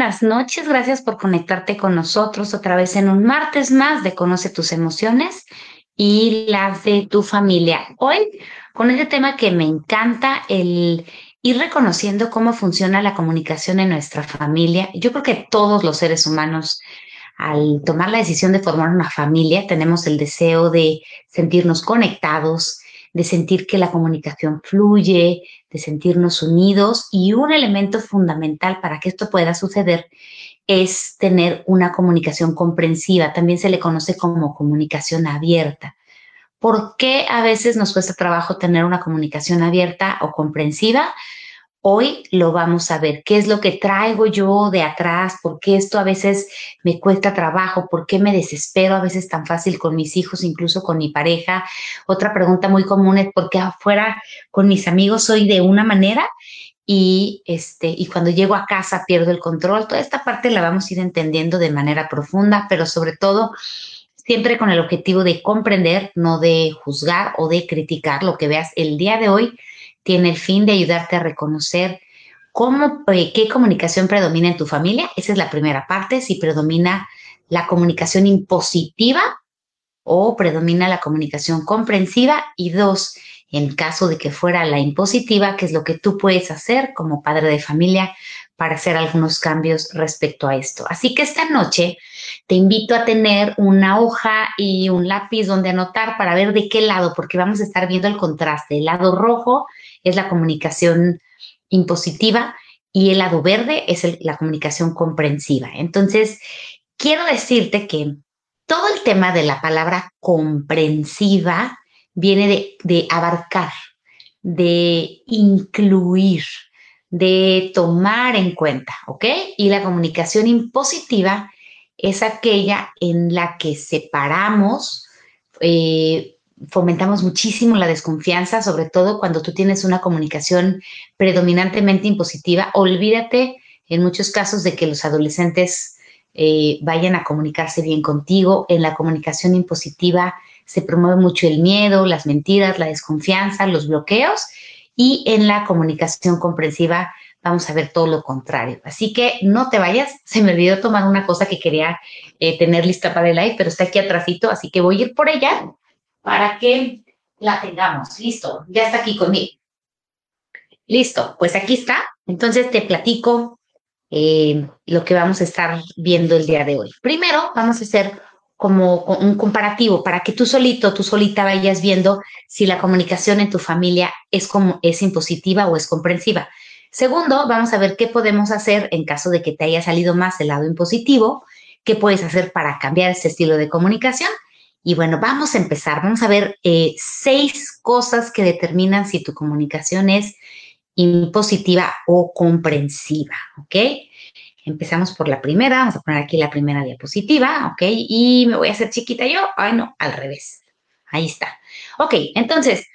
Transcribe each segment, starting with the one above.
buenas noches. Gracias por conectarte con nosotros otra vez en un martes más de Conoce tus emociones y las de tu familia. Hoy con este tema que me encanta, el ir reconociendo cómo funciona la comunicación en nuestra familia. Yo creo que todos los seres humanos al tomar la decisión de formar una familia tenemos el deseo de sentirnos conectados, de sentir que la comunicación fluye, de sentirnos unidos y un elemento fundamental para que esto pueda suceder es tener una comunicación comprensiva. También se le conoce como comunicación abierta. ¿Por qué a veces nos cuesta trabajo tener una comunicación abierta o comprensiva? Hoy lo vamos a ver. ¿Qué es lo que traigo yo de atrás? ¿Por qué esto a veces me cuesta trabajo? ¿Por qué me desespero a veces tan fácil con mis hijos, incluso con mi pareja? Otra pregunta muy común es ¿por qué afuera con mis amigos soy de una manera? Y, este, y cuando llego a casa pierdo el control. Toda esta parte la vamos a ir entendiendo de manera profunda, pero sobre todo siempre con el objetivo de comprender, no de juzgar o de criticar lo que veas el día de hoy tiene el fin de ayudarte a reconocer cómo, eh, qué comunicación predomina en tu familia. Esa es la primera parte, si predomina la comunicación impositiva o predomina la comunicación comprensiva. Y dos, en caso de que fuera la impositiva, qué es lo que tú puedes hacer como padre de familia para hacer algunos cambios respecto a esto. Así que esta noche te invito a tener una hoja y un lápiz donde anotar para ver de qué lado, porque vamos a estar viendo el contraste. El lado rojo es la comunicación impositiva y el lado verde es la comunicación comprensiva. Entonces, quiero decirte que todo el tema de la palabra comprensiva viene de, abarcar, de incluir, de tomar en cuenta, ¿ok? Y la comunicación impositiva es aquella en la que separamos, eh, fomentamos muchísimo la desconfianza, sobre todo cuando tú tienes una comunicación predominantemente impositiva. Olvídate en muchos casos de que los adolescentes eh, vayan a comunicarse bien contigo. En la comunicación impositiva se promueve mucho el miedo, las mentiras, la desconfianza, los bloqueos y en la comunicación comprensiva vamos a ver todo lo contrario. Así que no te vayas, se me olvidó tomar una cosa que quería eh, tener lista para el live, pero está aquí atrásito, así que voy a ir por ella para que la tengamos. Listo, ya está aquí conmigo. Listo, pues aquí está. Entonces te platico eh, lo que vamos a estar viendo el día de hoy. Primero, vamos a hacer como un comparativo para que tú solito, tú solita vayas viendo si la comunicación en tu familia es como es impositiva o es comprensiva. Segundo, vamos a ver qué podemos hacer en caso de que te haya salido más el lado impositivo, qué puedes hacer para cambiar este estilo de comunicación. Y bueno, vamos a empezar. Vamos a ver eh, seis cosas que determinan si tu comunicación es impositiva o comprensiva, ¿ok? Empezamos por la primera, vamos a poner aquí la primera diapositiva, ¿ok? Y me voy a hacer chiquita yo, ay no, al revés. Ahí está. Ok, entonces,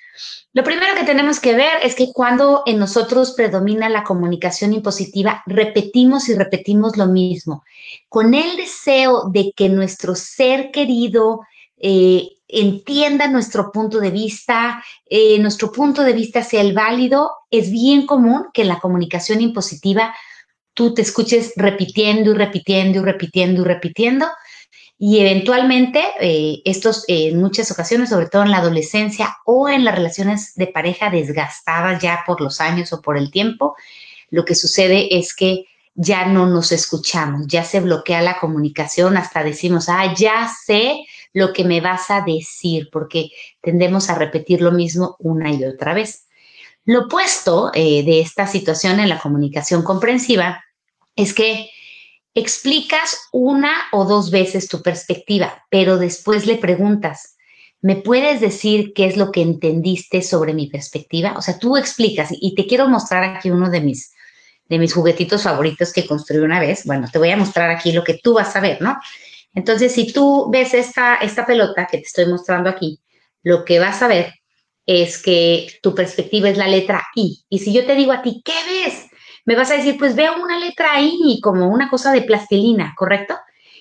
lo primero que tenemos que ver es que cuando en nosotros predomina la comunicación impositiva, repetimos y repetimos lo mismo, con el deseo de que nuestro ser querido eh, entienda nuestro punto de vista, eh, nuestro punto de vista sea el válido, es bien común que en la comunicación impositiva tú te escuches repitiendo y repitiendo y repitiendo y repitiendo. Y eventualmente, eh, estos en muchas ocasiones, sobre todo en la adolescencia o en las relaciones de pareja desgastadas ya por los años o por el tiempo, lo que sucede es que ya no nos escuchamos, ya se bloquea la comunicación, hasta decimos, ah, ya sé lo que me vas a decir, porque tendemos a repetir lo mismo una y otra vez. Lo opuesto eh, de esta situación en la comunicación comprensiva es que explicas una o dos veces tu perspectiva, pero después le preguntas, ¿me puedes decir qué es lo que entendiste sobre mi perspectiva? O sea, tú explicas y te quiero mostrar aquí uno de mis, de mis juguetitos favoritos que construí una vez. Bueno, te voy a mostrar aquí lo que tú vas a ver, ¿no? Entonces, si tú ves esta, esta pelota que te estoy mostrando aquí, lo que vas a ver es que tu perspectiva es la letra I. Y si yo te digo a ti, ¿qué ves? me vas a decir, pues veo una letra ahí como una cosa de plastilina, ¿correcto?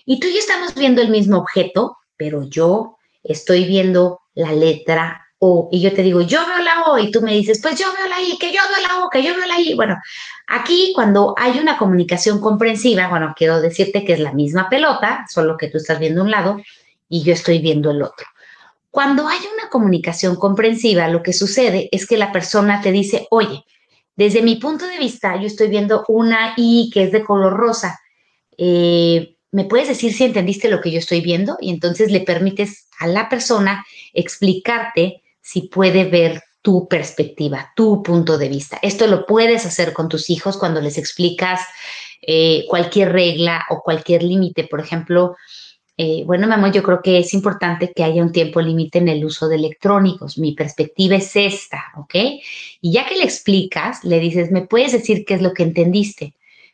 Y tú y yo estamos viendo el mismo objeto, pero yo estoy viendo la letra Y yo te digo, yo veo la O y tú me dices, pues yo veo la I, que yo veo la O, que yo veo la I. Bueno, aquí cuando hay una comunicación comprensiva, bueno, quiero decirte que es la misma pelota, solo que tú estás viendo un lado y yo estoy viendo el otro. Cuando hay una comunicación comprensiva, lo que sucede es que la persona te dice, oye, desde mi punto de vista, yo estoy viendo una I que es de color rosa. Eh, ¿Me puedes decir si entendiste lo que yo estoy viendo? Y entonces le permites a la persona explicarte si puede ver tu perspectiva, tu punto de vista. Esto lo puedes hacer con tus hijos cuando les explicas eh, cualquier regla o cualquier límite. Por ejemplo, eh, bueno, mi amor, yo creo que es importante que haya un tiempo límite en el uso de electrónicos. Mi perspectiva es esta, ¿ok? Y ya que le explicas, le dices, ¿me puedes decir qué es lo que entendiste?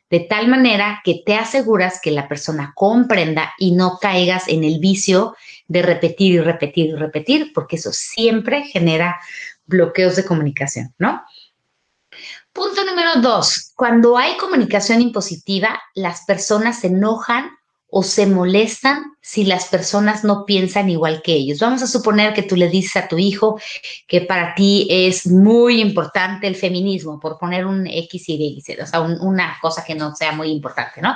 De tal manera que te aseguras que la persona comprenda y no caigas en el vicio de repetir y repetir y repetir, porque eso siempre genera bloqueos de comunicación, ¿no? Punto número dos, cuando hay comunicación impositiva, las personas se enojan o se molestan si las personas no piensan igual que ellos. Vamos a suponer que tú le dices a tu hijo que para ti es muy importante el feminismo, por poner un X y Y, o sea, una cosa que no sea muy importante, ¿no?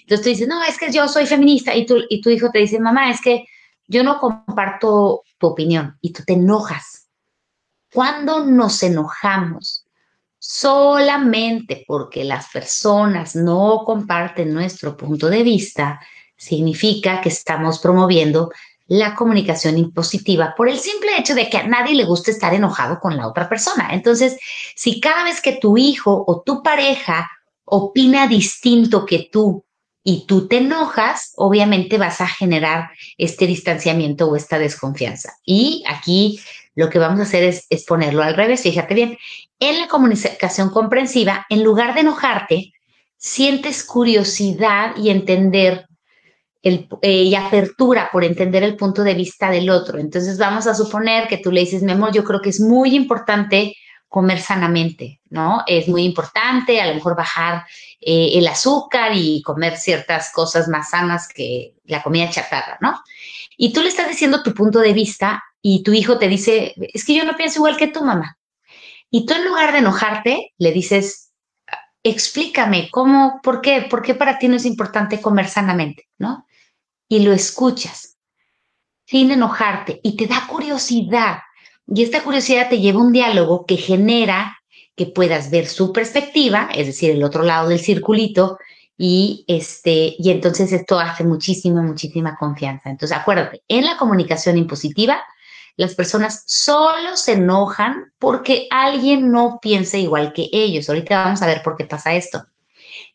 Entonces tú dices, no, es que yo soy feminista y, tú, y tu hijo te dice, mamá, es que yo no comparto tu opinión y tú te enojas. Cuando nos enojamos solamente porque las personas no comparten nuestro punto de vista, significa que estamos promoviendo la comunicación impositiva por el simple hecho de que a nadie le gusta estar enojado con la otra persona. Entonces, si cada vez que tu hijo o tu pareja opina distinto que tú y tú te enojas, obviamente vas a generar este distanciamiento o esta desconfianza. Y aquí lo que vamos a hacer es, es ponerlo al revés. Fíjate bien, en la comunicación comprensiva, en lugar de enojarte, sientes curiosidad y entender el, eh, y apertura por entender el punto de vista del otro. Entonces vamos a suponer que tú le dices, mi amor, yo creo que es muy importante comer sanamente, ¿no? Es muy importante a lo mejor bajar eh, el azúcar y comer ciertas cosas más sanas que la comida chatarra, ¿no? Y tú le estás diciendo tu punto de vista y tu hijo te dice, es que yo no pienso igual que tu mamá. Y tú en lugar de enojarte, le dices, explícame cómo, por qué, por qué para ti no es importante comer sanamente, ¿no? y lo escuchas sin enojarte y te da curiosidad. Y esta curiosidad te lleva a un diálogo que genera que puedas ver su perspectiva, es decir, el otro lado del circulito, y este, y entonces esto hace muchísima, muchísima confianza. Entonces, acuérdate, en la comunicación impositiva, las personas solo se enojan porque alguien no piensa igual que ellos. Ahorita vamos a ver por qué pasa esto.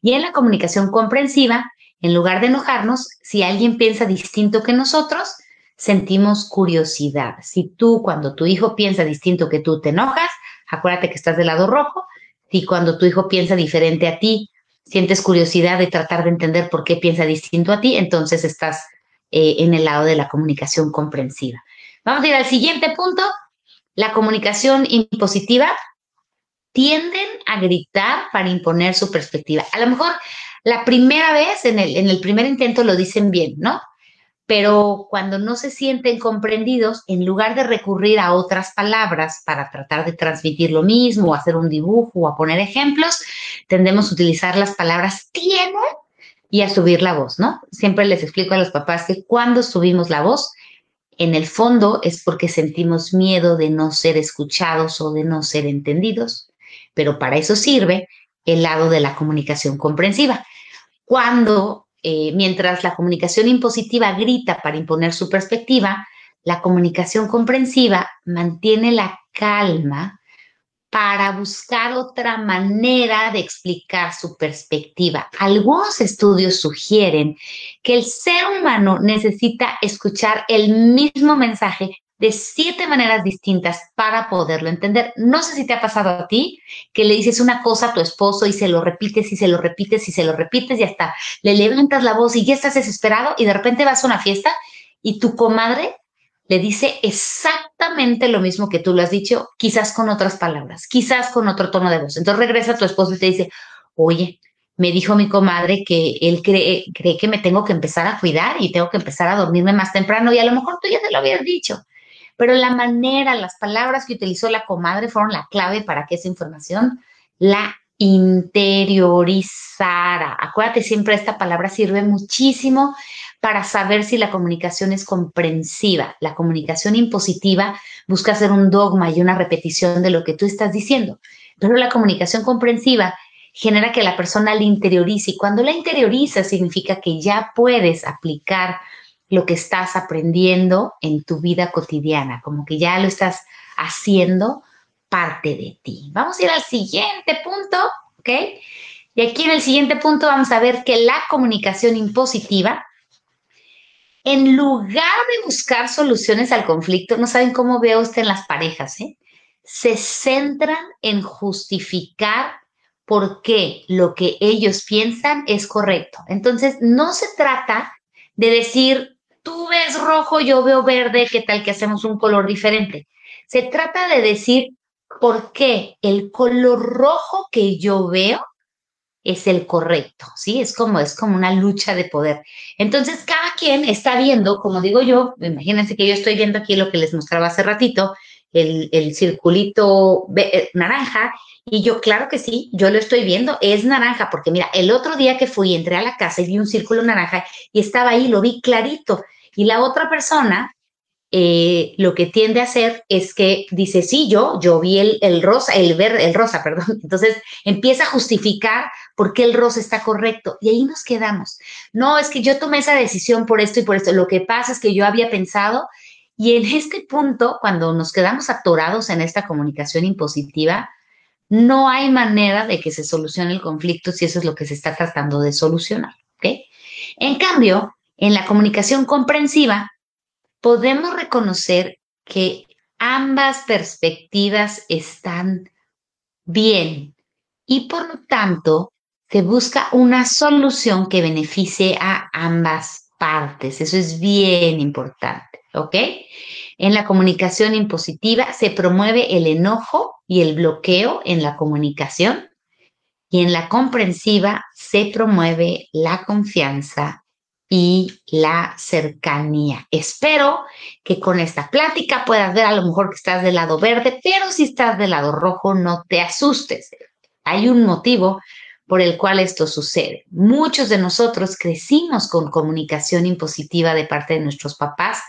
Y en la comunicación comprensiva, en lugar de enojarnos, si alguien piensa distinto que nosotros, sentimos curiosidad. Si tú, cuando tu hijo piensa distinto que tú, te enojas, acuérdate que estás del lado rojo. Si cuando tu hijo piensa diferente a ti, sientes curiosidad de tratar de entender por qué piensa distinto a ti, entonces estás eh, en el lado de la comunicación comprensiva. Vamos a ir al siguiente punto. La comunicación impositiva tienden a gritar para imponer su perspectiva. A lo mejor la primera vez, en el, en el primer intento lo dicen bien, ¿no? Pero cuando no se sienten comprendidos, en lugar de recurrir a otras palabras para tratar de transmitir lo mismo, hacer un dibujo o a poner ejemplos, tendemos a utilizar las palabras tiene y a subir la voz, ¿no? Siempre les explico a los papás que cuando subimos la voz, en el fondo es porque sentimos miedo de no ser escuchados o de no ser entendidos, pero para eso sirve el lado de la comunicación comprensiva. Cuando, eh, mientras la comunicación impositiva grita para imponer su perspectiva, la comunicación comprensiva mantiene la calma para buscar otra manera de explicar su perspectiva. Algunos estudios sugieren que el ser humano necesita escuchar el mismo mensaje de siete maneras distintas para poderlo entender. No sé si te ha pasado a ti que le dices una cosa a tu esposo y se lo repites y se lo repites y se lo repites y hasta le levantas la voz y ya estás desesperado y de repente vas a una fiesta y tu comadre le dice exactamente lo mismo que tú lo has dicho, quizás con otras palabras, quizás con otro tono de voz. Entonces regresa tu esposo y te dice, oye, me dijo mi comadre que él cree, cree que me tengo que empezar a cuidar y tengo que empezar a dormirme más temprano y a lo mejor tú ya te lo habías dicho pero la manera, las palabras que utilizó la comadre fueron la clave para que esa información la interiorizara. Acuérdate, siempre esta palabra sirve muchísimo para saber si la comunicación es comprensiva. La comunicación impositiva busca hacer un dogma y una repetición de lo que tú estás diciendo, pero la comunicación comprensiva genera que la persona la interiorice y cuando la interioriza significa que ya puedes aplicar lo que estás aprendiendo en tu vida cotidiana, como que ya lo estás haciendo parte de ti. Buscar ir al siguiente punto, ¿ok? Y aquí en el siguiente punto vamos a ver que la comunicación impositiva, en lugar de buscar soluciones al conflicto, no saben cómo veo usted en las parejas, ¿eh? Se centran en justificar por qué lo que ellos piensan es correcto. Entonces, no se trata de decir, tú ves rojo, yo veo verde, ¿qué tal que hacemos un color diferente? Se trata de decir por qué el color rojo que yo veo es el correcto, ¿sí? Es como, es como una lucha de poder. Entonces, cada quien está viendo, como digo yo, imagínense que yo estoy viendo aquí lo que les mostraba hace ratito, el, el circulito eh, naranja, y yo, claro que sí, yo lo estoy viendo, es naranja, porque mira, el otro día que fui, entré a la casa y vi un círculo naranja y estaba ahí, lo vi clarito. Y la otra persona eh, lo que tiende a hacer es que dice, sí, yo, yo vi el, el, rosa, el verde, el rosa, perdón. Entonces empieza a justificar por qué el rosa está correcto y ahí nos quedamos. No, es que yo tomé esa decisión por esto y por esto. Lo que pasa es que yo había pensado y en este punto, cuando nos quedamos atorados en esta comunicación impositiva, no hay manera de que se solucione el conflicto si eso es lo que se está tratando de solucionar. En cambio, en la comunicación comprensiva, podemos reconocer que ambas perspectivas están bien y por lo tanto se busca una solución que beneficie a ambas partes. Eso es bien importante, ¿ok? En la comunicación impositiva se promueve el enojo y el bloqueo en la comunicación y en la comprensiva se promueve la confianza y la cercanía. Espero que con esta plática puedas ver a lo mejor que estás del lado verde, pero si estás del lado rojo, no te asustes. Hay un motivo por el cual esto sucede. Muchos de nosotros crecimos con comunicación impositiva de parte de nuestros papás.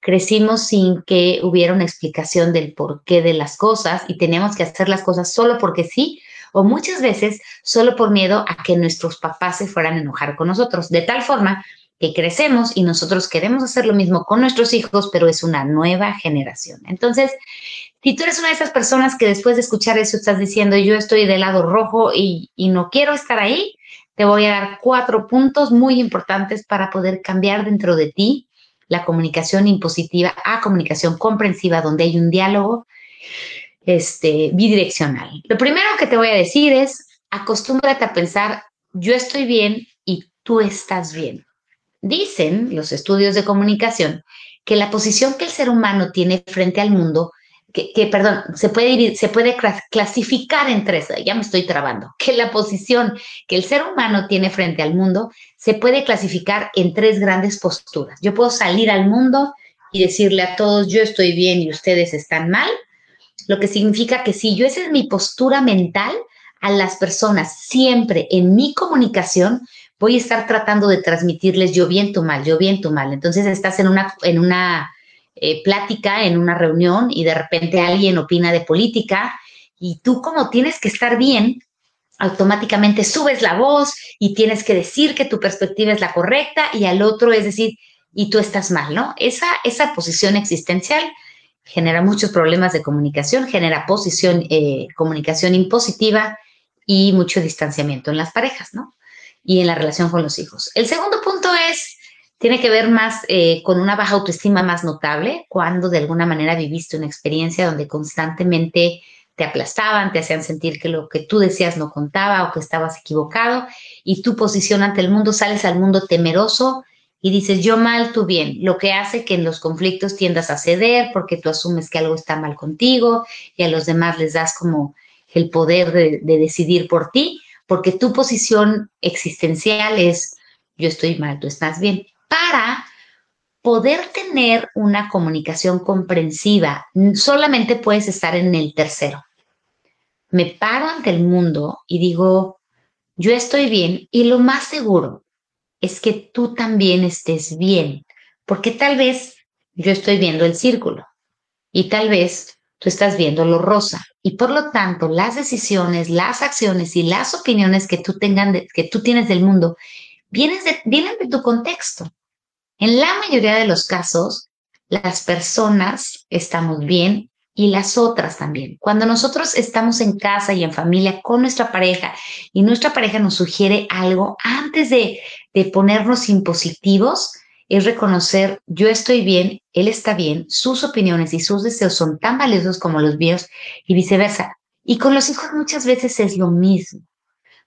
Crecimos sin que hubiera una explicación del porqué de las cosas y teníamos que hacer las cosas solo porque sí o muchas veces solo por miedo a que nuestros papás se fueran a enojar con nosotros, de tal forma que crecemos y nosotros queremos hacer lo mismo con nuestros hijos, pero es una nueva generación. Entonces, si tú eres una de esas personas que después de escuchar eso estás diciendo yo estoy del lado rojo y, y no quiero estar ahí, te voy a dar cuatro puntos muy importantes para poder cambiar dentro de ti la comunicación impositiva a comunicación comprensiva, donde hay un diálogo este, bidireccional. Lo primero que te voy a decir es, acostúmbrate a pensar, yo estoy bien y tú estás bien. Dicen los estudios de comunicación que la posición que el ser humano tiene frente al mundo, que, perdón, se puede, se puede clasificar en tres, ya me estoy trabando, que la posición que el ser humano tiene frente al mundo se puede clasificar en tres grandes posturas. Yo puedo salir al mundo y decirle a todos, yo estoy bien y ustedes están mal, lo que significa que si yo esa es mi postura mental a las personas siempre en mi comunicación, voy a estar tratando de transmitirles yo bien, tú mal, yo bien, tú mal. Entonces estás en una, en una eh, plática, en una reunión y de repente alguien opina de política y tú como tienes que estar bien, automáticamente subes la voz y tienes que decir que tu perspectiva es la correcta y al otro es decir, y tú estás mal, ¿no? Esa, esa posición existencial genera muchos problemas de comunicación, genera posición, eh, comunicación impositiva y mucho distanciamiento en las parejas, ¿no? Y en la relación con los hijos. El segundo punto es, tiene que ver más eh, con una baja autoestima más notable, cuando de alguna manera viviste una experiencia donde constantemente te aplastaban, te hacían sentir que lo que tú decías no contaba o que estabas equivocado y tu posición ante el mundo, sales al mundo temeroso y dices yo mal, tú bien, lo que hace que en los conflictos tiendas a ceder porque tú asumes que algo está mal contigo y a los demás les das como el poder de, decidir por ti, porque tu posición existencial es yo estoy mal, tú estás bien, para poder tener una comunicación comprensiva, solamente puedes estar en el tercero. Me paro ante el mundo y digo, yo estoy bien y lo más seguro es que tú también estés bien, porque tal vez yo estoy viendo el círculo y tal vez tú estás viendo lo rosa y por lo tanto las decisiones, las acciones y las opiniones que tú tengan que tú tienes del mundo vienen de, vienen de tu contexto. En la mayoría de los casos, las personas estamos bien y las otras también. Cuando nosotros estamos en casa y en familia con nuestra pareja y nuestra pareja nos sugiere algo, antes de, de ponernos impositivos, es reconocer yo estoy bien, él está bien, sus opiniones y sus deseos son tan valiosos como los míos y viceversa. Y con los hijos muchas veces es lo mismo.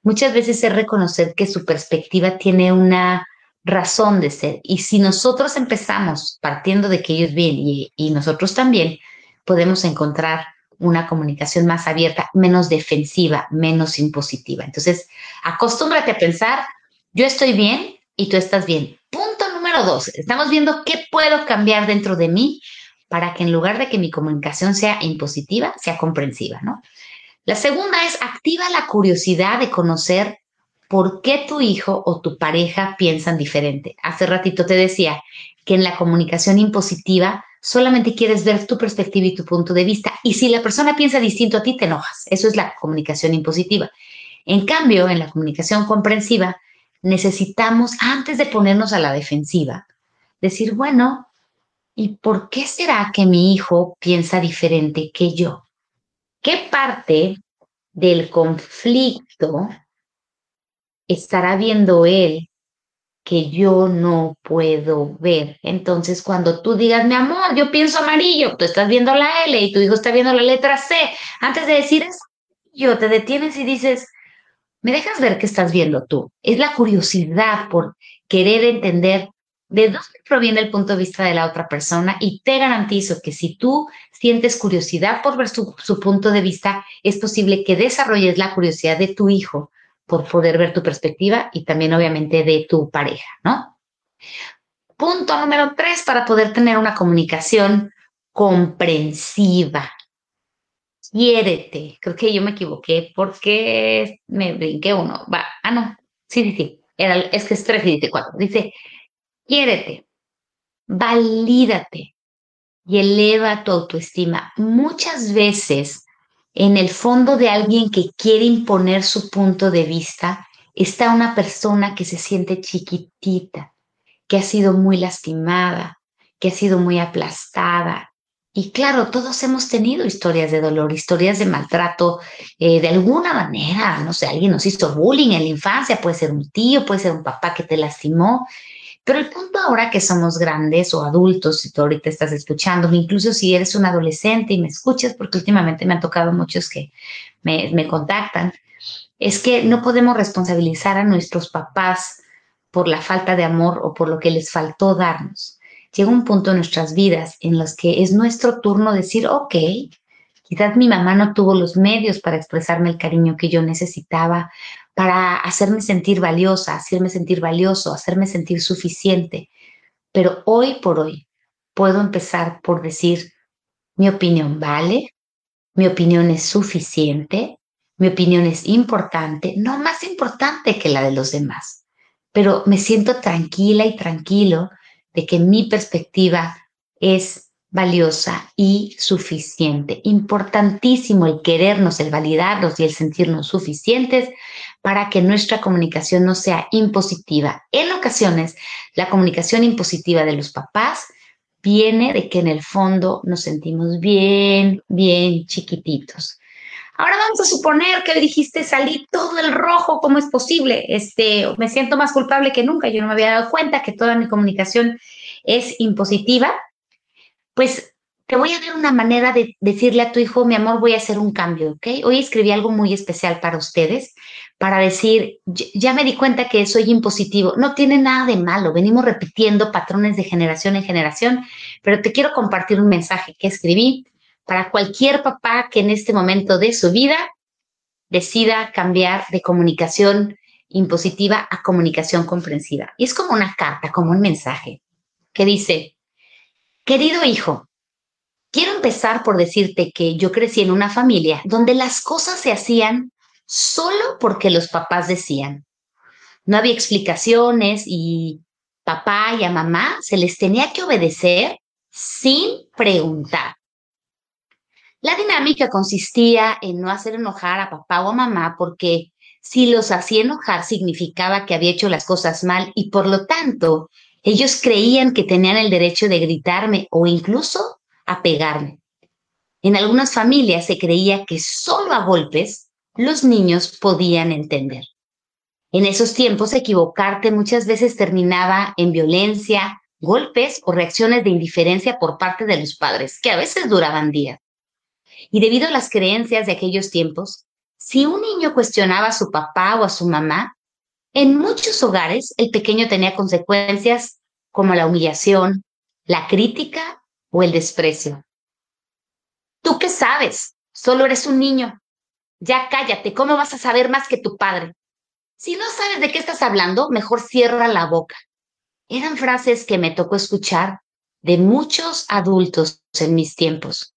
Muchas veces es reconocer que su perspectiva tiene una razón de ser. Y si nosotros empezamos partiendo de que ellos bien y, nosotros también, podemos encontrar una comunicación más abierta, menos defensiva, menos impositiva. Entonces, acostúmbrate a pensar, yo estoy bien y tú estás bien. Punto número dos, estamos viendo qué puedo cambiar dentro de mí para que en lugar de que mi comunicación sea impositiva, sea comprensiva, ¿no? La segunda es activa la curiosidad de conocer por qué tu hijo o tu pareja piensan diferente. Hace ratito te decía que en la comunicación impositiva solamente quieres ver tu perspectiva y tu punto de vista. Y si la persona piensa distinto a ti, te enojas. Eso es la comunicación impositiva. En cambio, en la comunicación comprensiva, necesitamos, antes de ponernos a la defensiva, decir, bueno, ¿y por qué será que mi hijo piensa diferente que yo? ¿Qué parte del conflicto estará viendo él que yo no puedo ver. Entonces, cuando tú digas, mi amor, yo pienso amarillo, tú estás viendo la L y tu hijo está viendo la letra C, antes de decir eso, yo te detienes y dices, me dejas ver qué estás viendo tú. Es la curiosidad por querer entender de dónde proviene el punto de vista de la otra persona y te garantizo que si tú sientes curiosidad por ver su, su punto de vista, es posible que desarrolles la curiosidad de tu hijo por poder ver tu perspectiva y también obviamente de tu pareja, ¿no? Punto número tres, para poder tener una comunicación comprensiva. Quiérete. Creo que yo me equivoqué porque me brinqué uno. Ah, no. Sí, sí, sí. Es que es tres y dice cuatro. Dice, quiérete, valídate y eleva tu autoestima. Muchas veces en el fondo de alguien que quiere imponer su punto de vista está una persona que se siente chiquitita, que ha sido muy lastimada, que ha sido muy aplastada. Y claro, todos hemos tenido historias de dolor, historias de maltrato, eh, de alguna manera, no sé, alguien nos hizo bullying en la infancia, puede ser un tío, puede ser un papá que te lastimó, pero el punto ahora que somos grandes o adultos, si tú ahorita estás escuchando, incluso si eres un adolescente y me escuchas, porque últimamente me han tocado muchos que me, me contactan, es que no podemos responsabilizar a nuestros papás por la falta de amor o por lo que les faltó darnos. Llega un punto en nuestras vidas en los que es nuestro turno decir, ok, quizás mi mamá no tuvo los medios para expresarme el cariño que yo necesitaba para hacerme sentir valiosa, hacerme sentir valioso, hacerme sentir suficiente. Pero hoy por hoy puedo empezar por decir, mi opinión vale, mi opinión es suficiente, mi opinión es importante, no más importante que la de los demás, pero me siento tranquila y tranquilo de que mi perspectiva es valiosa y suficiente. Importantísimo el querernos, el validarnos y el sentirnos suficientes para que nuestra comunicación no sea impositiva. En ocasiones, la comunicación impositiva de los papás viene de que en el fondo nos sentimos bien, bien chiquititos. Ahora vamos a suponer que dijiste salí todo el rojo, ¿cómo es posible? Este, me siento más culpable que nunca. Yo no me había dado cuenta que toda mi comunicación es impositiva pues te voy a dar una manera de decirle a tu hijo, mi amor, voy a hacer un cambio, ¿ok? Hoy escribí algo muy especial para ustedes, para decir, ya me di cuenta que soy impositivo. No tiene nada de malo, venimos repitiendo patrones de generación en generación, pero te quiero compartir un mensaje que escribí para cualquier papá que en este momento de su vida decida cambiar de comunicación impositiva a comunicación comprensiva. Y es como una carta, como un mensaje. que dice, querido hijo, quiero empezar por decirte que yo crecí en una familia donde las cosas se hacían solo porque los papás decían. No había explicaciones y papá y a mamá se les tenía que obedecer sin preguntar. La dinámica consistía en no hacer enojar a papá o a mamá porque si los hacía enojar significaba que había hecho las cosas mal y por lo tanto ellos creían que tenían el derecho de gritarme o incluso a pegarme. En algunas familias se creía que solo a golpes los niños podían entender. En esos tiempos, equivocarte muchas veces terminaba en violencia, golpes o reacciones de indiferencia por parte de los padres, que a veces duraban días. Y debido a las creencias de aquellos tiempos, si un niño cuestionaba a su papá o a su mamá, en muchos hogares el pequeño tenía consecuencias como la humillación, la crítica o el desprecio. ¿Tú qué sabes? Solo eres un niño. Ya cállate, ¿cómo vas a saber más que tu padre? Si no sabes de qué estás hablando, mejor cierra la boca. Eran frases que me tocó escuchar de muchos adultos en mis tiempos.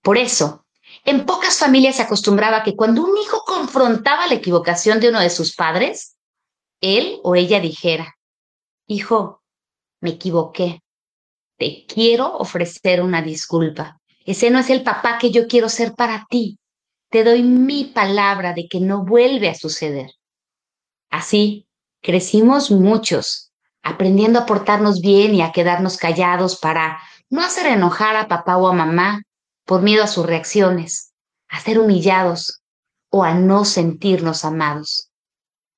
Por eso, en pocas familias se acostumbraba que cuando un hijo confrontaba la equivocación de uno de sus padres, él o ella dijera, Hijo, me equivoqué. Te quiero ofrecer una disculpa. Ese no es el papá que yo quiero ser para ti. Te doy mi palabra de que no vuelve a suceder. Así, crecimos muchos, aprendiendo a portarnos bien y a quedarnos callados para no hacer enojar a papá o a mamá por miedo a sus reacciones, a ser humillados o a no sentirnos amados.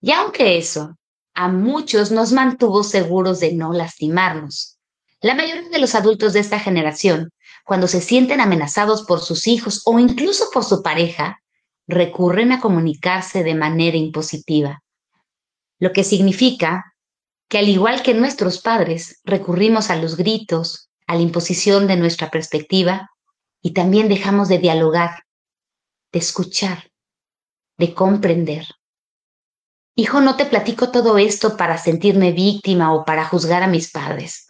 Y aunque eso a muchos nos mantuvo seguros de no lastimarnos, la mayoría de los adultos de esta generación, cuando se sienten amenazados por sus hijos o incluso por su pareja, recurren a comunicarse de manera impositiva lo que significa que al igual que nuestros padres, recurrimos a los gritos, a la imposición de nuestra perspectiva y también dejamos de dialogar, de escuchar, de comprender. Hijo, no te platico todo esto para sentirme víctima o para juzgar a mis padres.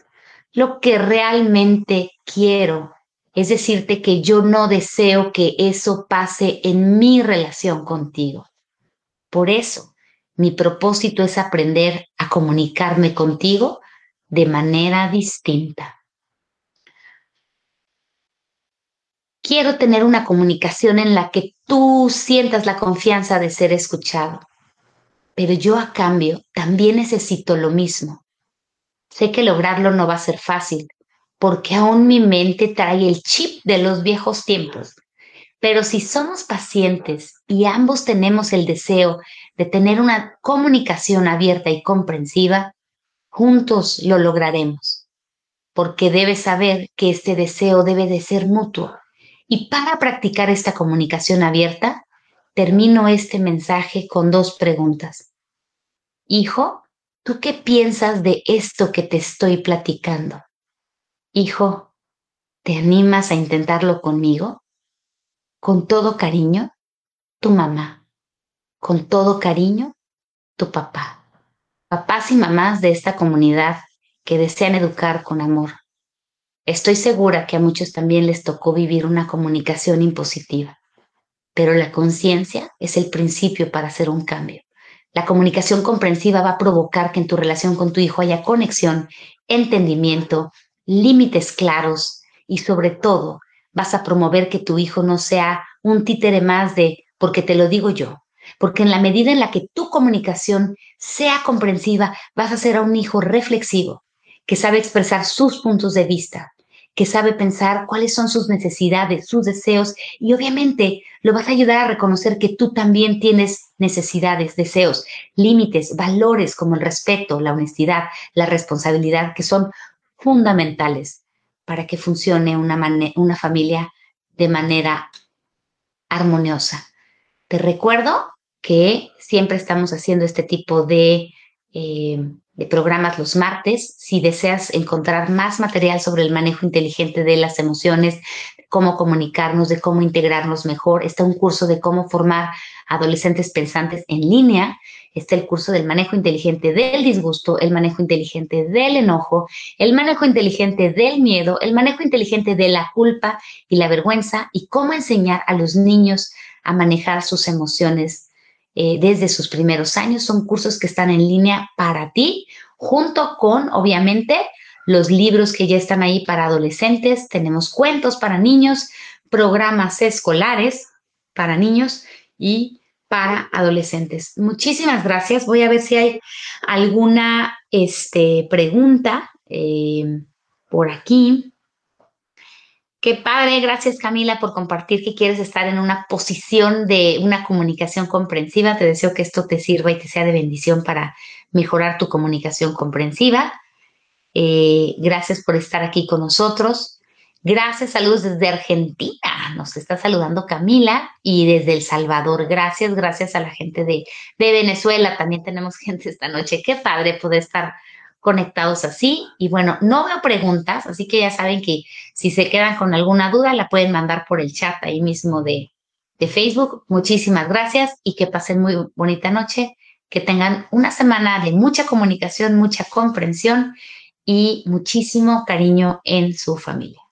Lo que realmente quiero es decirte que yo no deseo que eso pase en mi relación contigo. Por eso, mi propósito es aprender a comunicarme contigo de manera distinta. Quiero tener una comunicación en la que tú sientas la confianza de ser escuchado, pero yo a cambio también necesito lo mismo. Sé que lograrlo no va a ser fácil, porque aún mi mente trae el chip de los viejos tiempos. Pero si somos pacientes y ambos tenemos el deseo de tener una comunicación abierta y comprensiva, juntos lo lograremos, porque debes saber que este deseo debe de ser mutuo. Y para practicar esta comunicación abierta, termino este mensaje con dos preguntas. Hijo, ¿tú qué piensas de esto que te estoy platicando? Hijo, ¿te animas a intentarlo conmigo? Con todo cariño, tu mamá con todo cariño, tu papá. Papás y mamás de esta comunidad que desean educar con amor. Estoy segura que a muchos también les tocó vivir una comunicación impositiva, pero la conciencia es el principio para hacer un cambio. La comunicación comprensiva va a provocar que en tu relación con tu hijo haya conexión, entendimiento, límites claros y sobre todo vas a promover que tu hijo no sea un títere más de porque te lo digo yo, porque en la medida en la que tu comunicación sea comprensiva, vas a ser a un hijo reflexivo, que sabe expresar sus puntos de vista, que sabe pensar cuáles son sus necesidades, sus deseos, y obviamente lo vas a ayudar a reconocer que tú también tienes necesidades, deseos, límites, valores como el respeto, la honestidad, la responsabilidad, que son fundamentales para que funcione una, una familia de manera armoniosa. Te recuerdo que siempre estamos haciendo este tipo de, eh, de, programas los martes. Si deseas encontrar más material sobre el manejo inteligente de las emociones, cómo comunicarnos, de cómo integrarnos mejor, está un curso de cómo formar adolescentes pensantes en línea está el curso del manejo inteligente del disgusto, el manejo inteligente del enojo, el manejo inteligente del miedo, el manejo inteligente de la culpa y la vergüenza y cómo enseñar a los niños a manejar sus emociones eh, desde sus primeros años. Son cursos que están en línea para ti, junto con, obviamente, los libros que ya están ahí para adolescentes. Tenemos cuentos para niños, programas escolares para niños y para adolescentes. Muchísimas gracias. Voy a ver si hay alguna este, pregunta eh, por aquí. Qué padre, gracias Camila por compartir que quieres estar en una posición de una comunicación comprensiva. Te deseo que esto te sirva y que sea de bendición para mejorar tu comunicación comprensiva. Eh, gracias por estar aquí con nosotros. Gracias, saludos desde Argentina. Nos está saludando Camila y desde El Salvador. Gracias, gracias a la gente de, de Venezuela. También tenemos gente esta noche. Qué padre poder estar conectados así. Y bueno, no veo preguntas, así que ya saben que si se quedan con alguna duda, la pueden mandar por el chat ahí mismo de, de Facebook. Muchísimas gracias y que pasen muy bonita noche. Que tengan una semana de mucha comunicación, mucha comprensión y muchísimo cariño en su familia.